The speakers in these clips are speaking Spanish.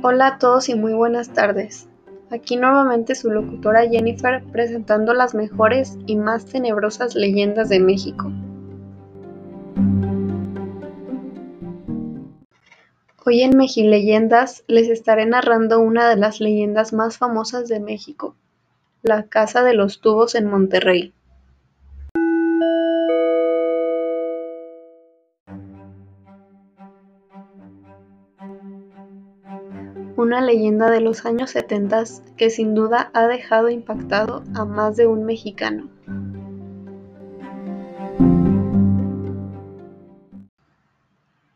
Hola a todos y muy buenas tardes. Aquí nuevamente su locutora Jennifer presentando las mejores y más tenebrosas leyendas de México. Hoy en Mejileyendas les estaré narrando una de las leyendas más famosas de México, la Casa de los Tubos en Monterrey. Una leyenda de los años 70 que sin duda ha dejado impactado a más de un mexicano.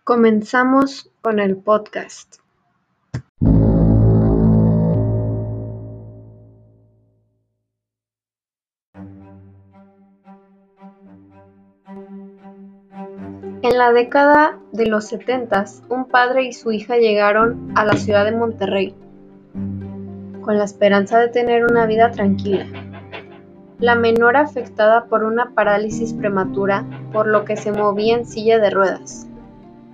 Comenzamos con el podcast. En la década de los setentas, un padre y su hija llegaron a la ciudad de Monterrey con la esperanza de tener una vida tranquila. La menor afectada por una parálisis prematura, por lo que se movía en silla de ruedas.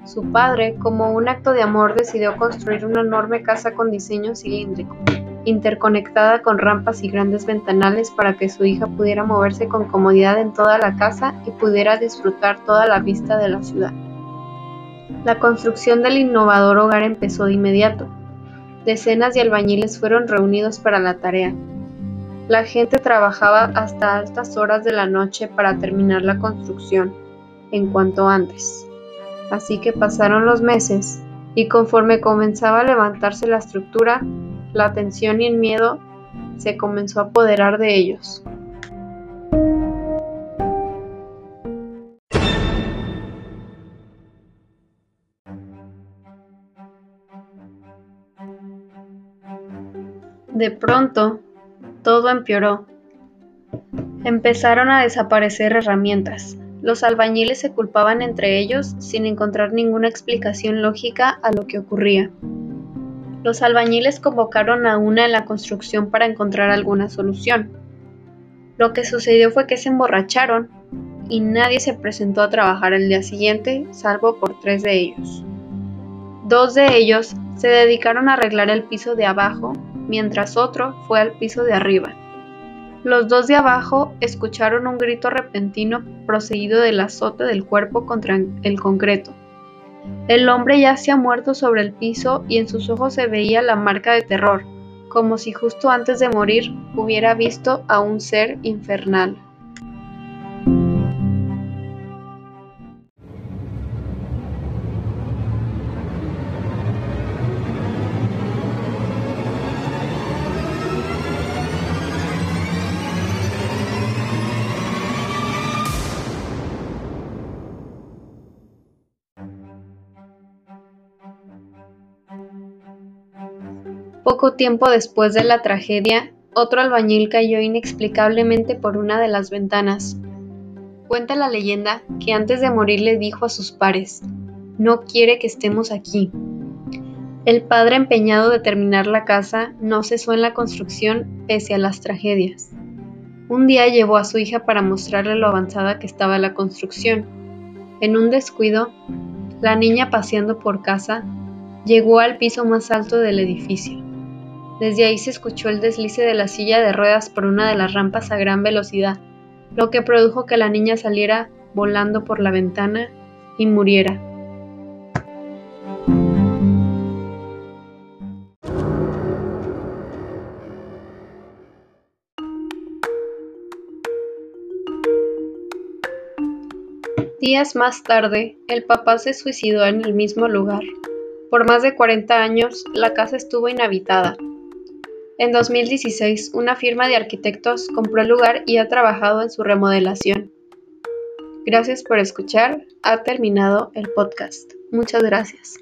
Su padre, como un acto de amor, decidió construir una enorme casa con diseño cilíndrico interconectada con rampas y grandes ventanales para que su hija pudiera moverse con comodidad en toda la casa y pudiera disfrutar toda la vista de la ciudad. La construcción del innovador hogar empezó de inmediato. Decenas de albañiles fueron reunidos para la tarea. La gente trabajaba hasta altas horas de la noche para terminar la construcción, en cuanto antes. Así que pasaron los meses, y conforme comenzaba a levantarse la estructura, la tensión y el miedo se comenzó a apoderar de ellos. De pronto, todo empeoró. Empezaron a desaparecer herramientas. Los albañiles se culpaban entre ellos sin encontrar ninguna explicación lógica a lo que ocurría. Los albañiles convocaron a una en la construcción para encontrar alguna solución. Lo que sucedió fue que se emborracharon y nadie se presentó a trabajar el día siguiente, salvo por tres de ellos. Dos de ellos se dedicaron a arreglar el piso de abajo, mientras otro fue al piso de arriba. Los dos de abajo escucharon un grito repentino proseguido del azote del cuerpo contra el concreto. El hombre yacía muerto sobre el piso y en sus ojos se veía la marca de terror, como si justo antes de morir hubiera visto a un ser infernal. Poco tiempo después de la tragedia, otro albañil cayó inexplicablemente por una de las ventanas. Cuenta la leyenda que antes de morir le dijo a sus pares, no quiere que estemos aquí. El padre empeñado de terminar la casa no cesó en la construcción pese a las tragedias. Un día llevó a su hija para mostrarle lo avanzada que estaba la construcción. En un descuido, la niña paseando por casa llegó al piso más alto del edificio. Desde ahí se escuchó el deslice de la silla de ruedas por una de las rampas a gran velocidad, lo que produjo que la niña saliera volando por la ventana y muriera. Días más tarde, el papá se suicidó en el mismo lugar. Por más de 40 años, la casa estuvo inhabitada, en 2016, una firma de arquitectos compró el lugar y ha trabajado en su remodelación. Gracias por escuchar. Ha terminado el podcast. Muchas gracias.